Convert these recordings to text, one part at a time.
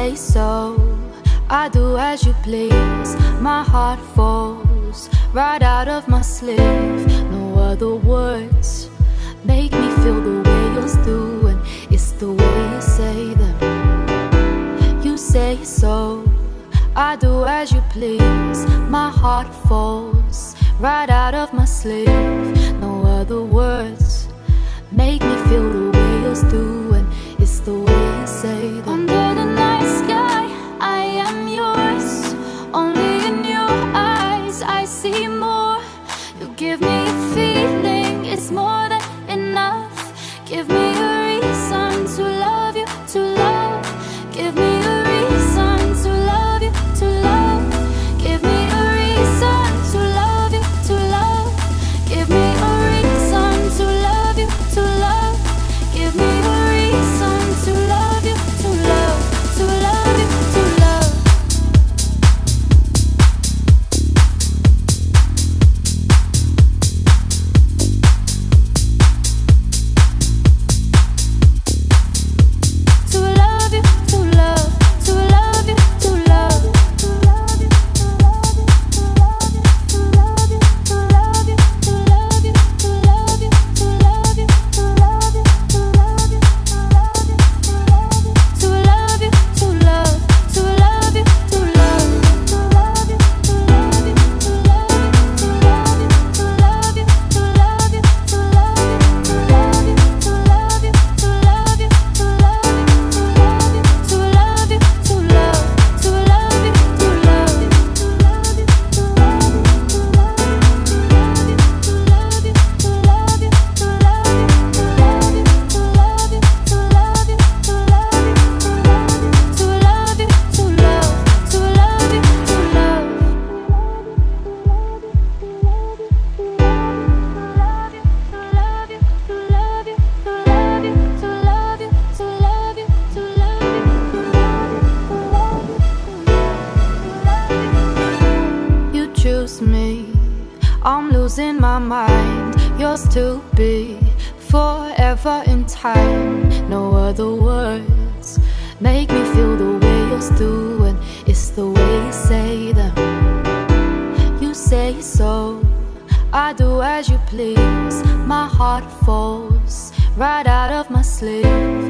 say so. I do as you please. My heart falls right out of my sleeve. No other words make me feel the way yours do And it's the way you say them. You say so. I do as you please. My heart falls right out of my sleeve. No other words make me feel the way yours do And it's the way you say them. Give me feeling it's more than enough. Give me to be forever in time. No other words make me feel the way you do, and it's the way you say them. You say so, I do as you please. My heart falls right out of my sleeve.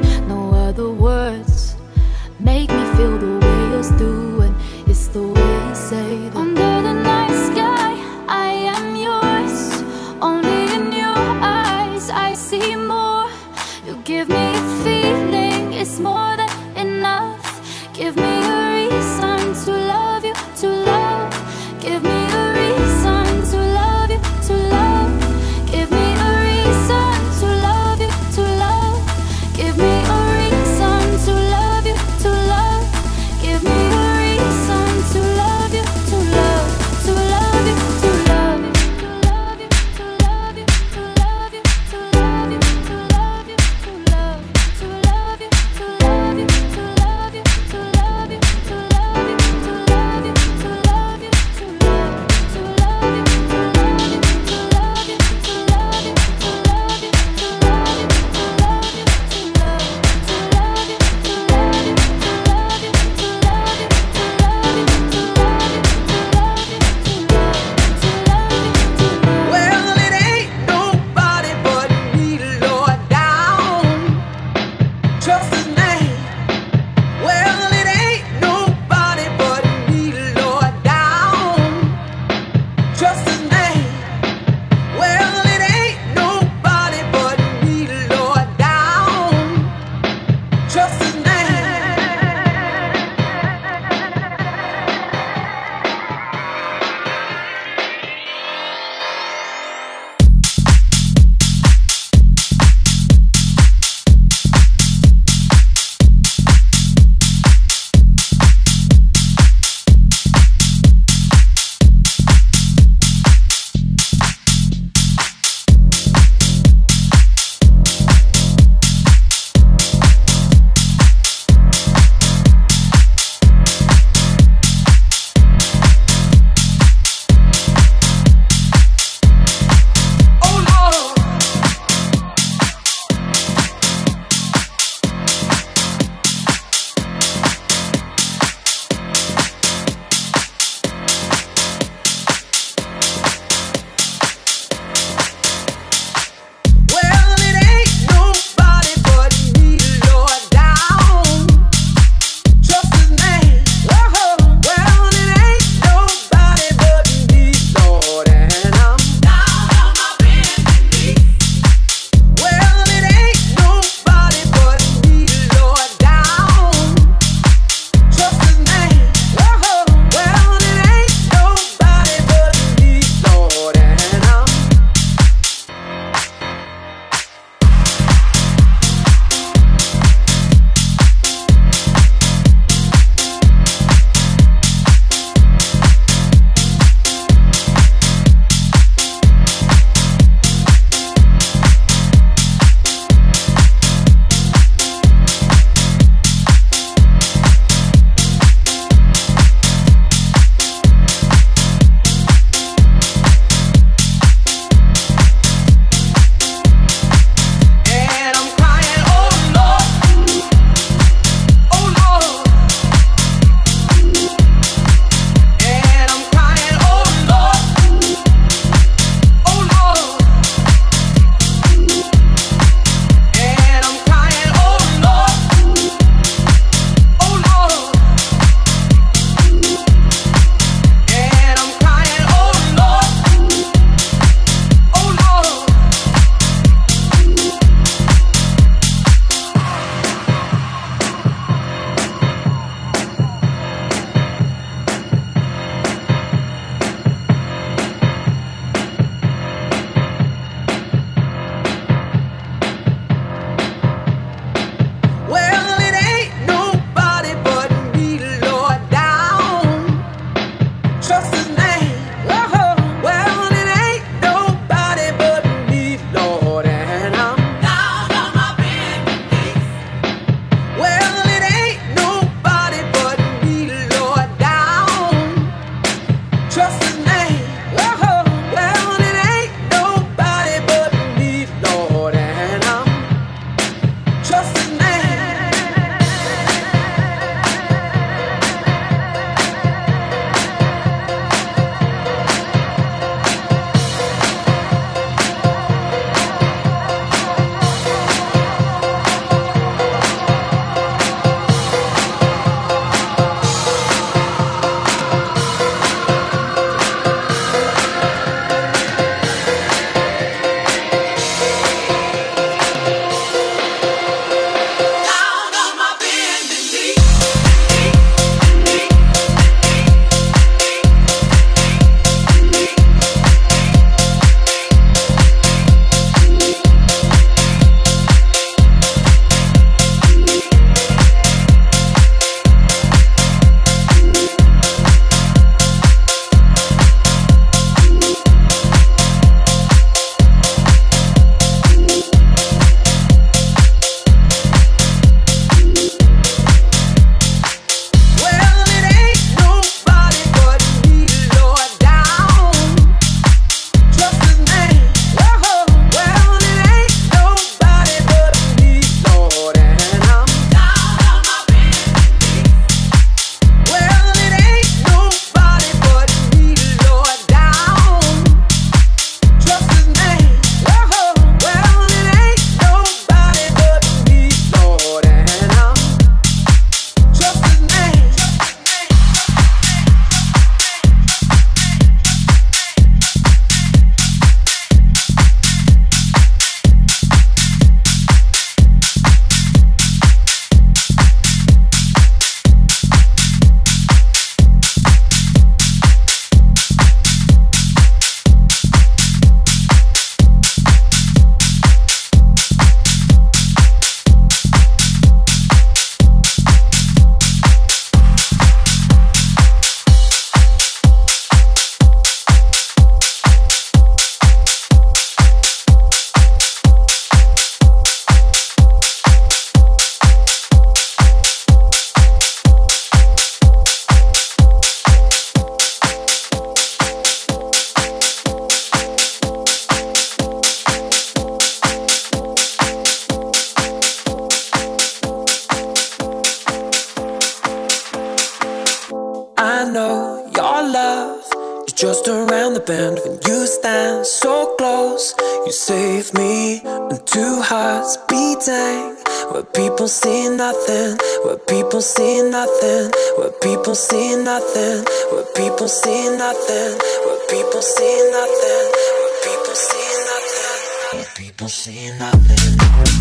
Nothing, where people see nothing, where people see nothing, where people see nothing, where people see nothing,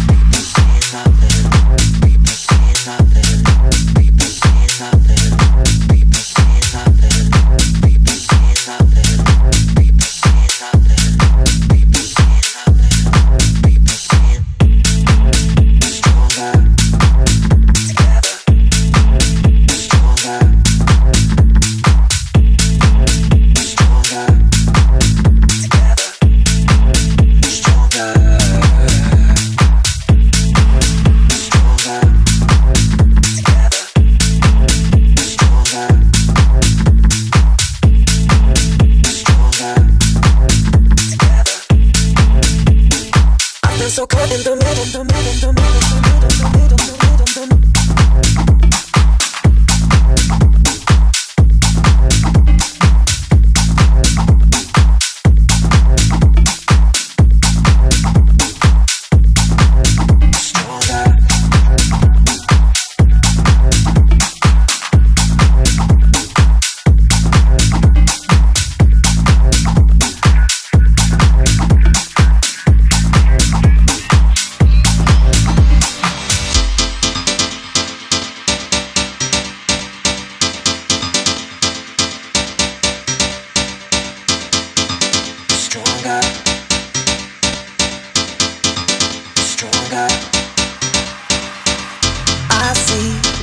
people see nothing, people see nothing, people see nothing,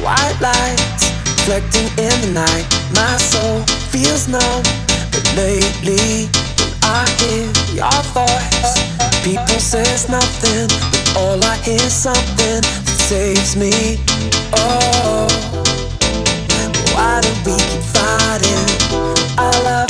White lights reflecting in the night. My soul feels numb, but lately when I hear your voice, people says nothing, but all I hear is something that saves me. Oh, why do we keep fighting? I love.